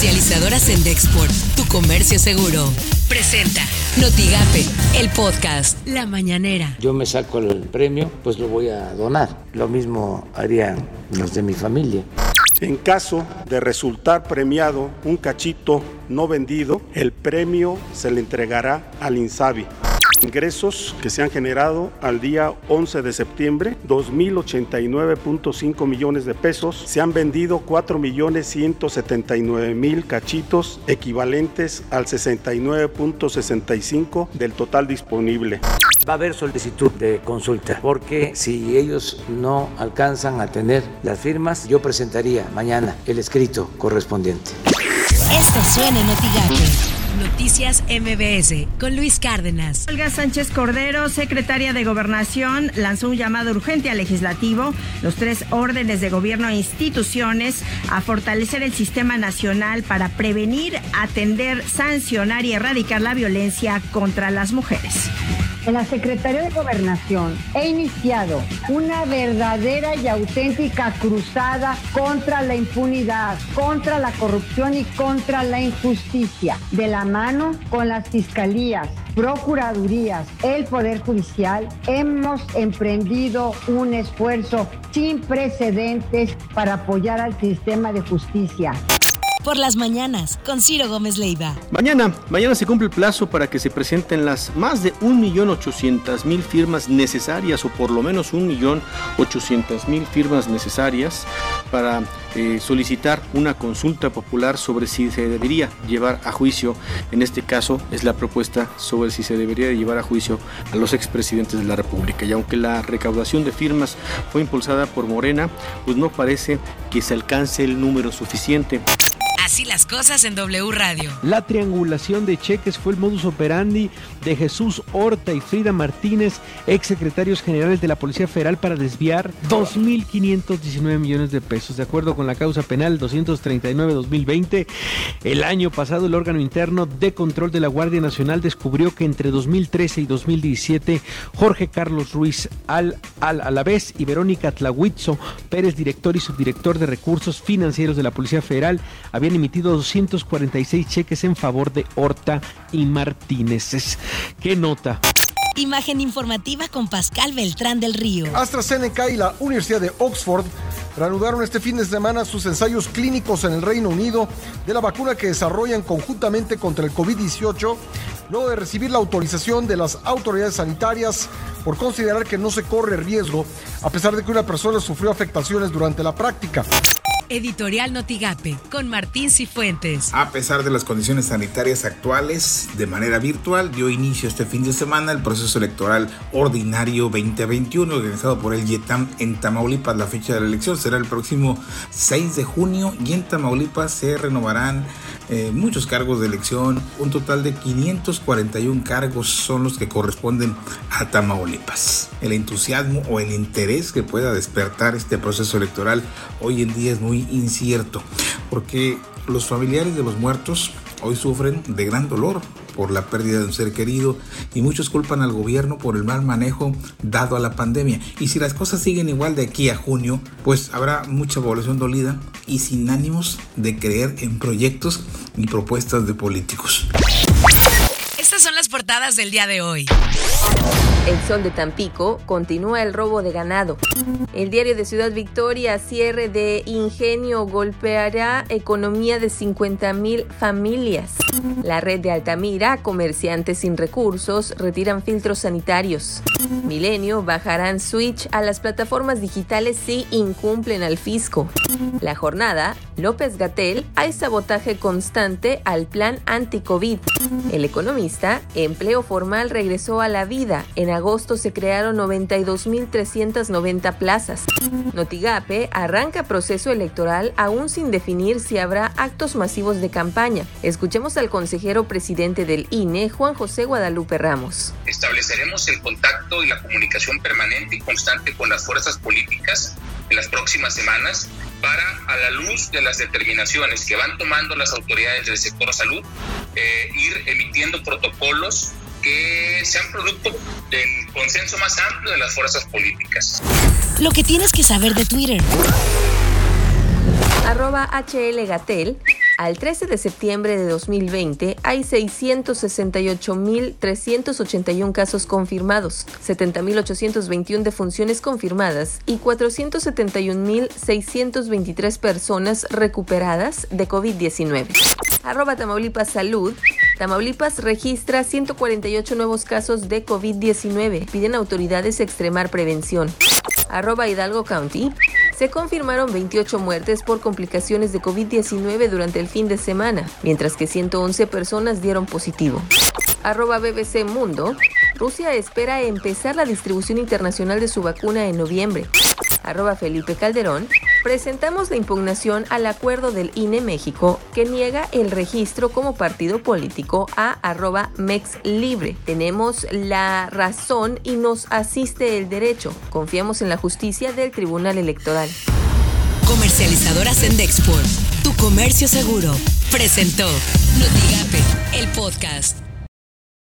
Comercializadoras en Dexport, tu comercio seguro. Presenta Notigape, el podcast La Mañanera. Yo me saco el premio, pues lo voy a donar. Lo mismo harían los de mi familia. En caso de resultar premiado un cachito no vendido, el premio se le entregará al INSABI. Ingresos que se han generado al día 11 de septiembre, 2.089.5 millones de pesos. Se han vendido 4.179.000 cachitos, equivalentes al 69.65 del total disponible. Va a haber solicitud de consulta, porque si ellos no alcanzan a tener las firmas, yo presentaría mañana el escrito correspondiente. Esto suena en Noticias MBS con Luis Cárdenas. Olga Sánchez Cordero, secretaria de Gobernación, lanzó un llamado urgente al legislativo, los tres órdenes de gobierno e instituciones a fortalecer el sistema nacional para prevenir, atender, sancionar y erradicar la violencia contra las mujeres. En la Secretaría de Gobernación he iniciado una verdadera y auténtica cruzada contra la impunidad, contra la corrupción y contra la injusticia, de la mano con las fiscalías, procuradurías, el Poder Judicial, hemos emprendido un esfuerzo sin precedentes para apoyar al sistema de justicia por las mañanas con Ciro Gómez Leiva. Mañana, mañana se cumple el plazo para que se presenten las más de 1.800.000 firmas necesarias o por lo menos 1.800.000 firmas necesarias para eh, solicitar una consulta popular sobre si se debería llevar a juicio, en este caso es la propuesta sobre si se debería llevar a juicio a los expresidentes de la República. Y aunque la recaudación de firmas fue impulsada por Morena, pues no parece que se alcance el número suficiente. Así las cosas en W Radio. La triangulación de cheques fue el modus operandi de Jesús Horta y Frida Martínez, ex secretarios generales de la Policía Federal, para desviar 2.519 millones de pesos. De acuerdo con la causa penal 239-2020, el año pasado el órgano interno de control de la Guardia Nacional descubrió que entre 2013 y 2017, Jorge Carlos Ruiz Al, Al Alavés y Verónica Tlahuitzo Pérez, director y subdirector de recursos financieros de la Policía Federal, habían emitido 246 cheques en favor de Horta y Martínez. ¿Qué nota? Imagen informativa con Pascal Beltrán del Río. AstraZeneca y la Universidad de Oxford reanudaron este fin de semana sus ensayos clínicos en el Reino Unido de la vacuna que desarrollan conjuntamente contra el COVID-18, luego de recibir la autorización de las autoridades sanitarias por considerar que no se corre riesgo, a pesar de que una persona sufrió afectaciones durante la práctica. Editorial Notigape, con Martín Cifuentes. A pesar de las condiciones sanitarias actuales, de manera virtual, dio inicio este fin de semana el proceso electoral ordinario 2021, organizado por el YETAM en Tamaulipas. La fecha de la elección será el próximo 6 de junio y en Tamaulipas se renovarán eh, muchos cargos de elección. Un total de 541 cargos son los que corresponden a Tamaulipas. El entusiasmo o el interés que pueda despertar este proceso electoral hoy en día es muy incierto, porque los familiares de los muertos hoy sufren de gran dolor por la pérdida de un ser querido y muchos culpan al gobierno por el mal manejo dado a la pandemia. Y si las cosas siguen igual de aquí a junio, pues habrá mucha población dolida y sin ánimos de creer en proyectos y propuestas de políticos. Estas son las portadas del día de hoy. El Sol de Tampico continúa el robo de ganado. El diario de Ciudad Victoria, cierre de ingenio golpeará economía de 50 mil familias. La red de Altamira, comerciantes sin recursos, retiran filtros sanitarios. Milenio bajarán switch a las plataformas digitales si incumplen al fisco. La jornada, López Gatel, hay sabotaje constante al plan anti-COVID. El economista, empleo formal regresó a la vida. En agosto se crearon 92.390 plazas. Notigape arranca proceso electoral aún sin definir si habrá actos masivos de campaña. Escuchemos al consejero presidente del INE, Juan José Guadalupe Ramos. Estableceremos el contacto y la comunicación permanente y constante con las fuerzas políticas en las próximas semanas para, a la luz de las determinaciones que van tomando las autoridades del sector salud, eh, ir emitiendo protocolos que sean producto del consenso más amplio de las fuerzas políticas. Lo que tienes que saber de Twitter. Arroba HL Gatel Al 13 de septiembre de 2020 hay 668.381 casos confirmados, 70.821 defunciones confirmadas y 471.623 personas recuperadas de COVID-19. Arroba Tamaulipas Salud. Tamaulipas registra 148 nuevos casos de COVID-19. Piden autoridades extremar prevención. Arroba Hidalgo County se confirmaron 28 muertes por complicaciones de COVID-19 durante el fin de semana, mientras que 111 personas dieron positivo. Arroba BBC Mundo. Rusia espera empezar la distribución internacional de su vacuna en noviembre. Arroba Felipe Calderón presentamos la impugnación al acuerdo del INE México que niega el registro como partido político a arroba Mex Libre. Tenemos la razón y nos asiste el derecho. Confiamos en la justicia del Tribunal Electoral. Comercializadora Sendexport, tu comercio seguro, presentó Notigape, el podcast.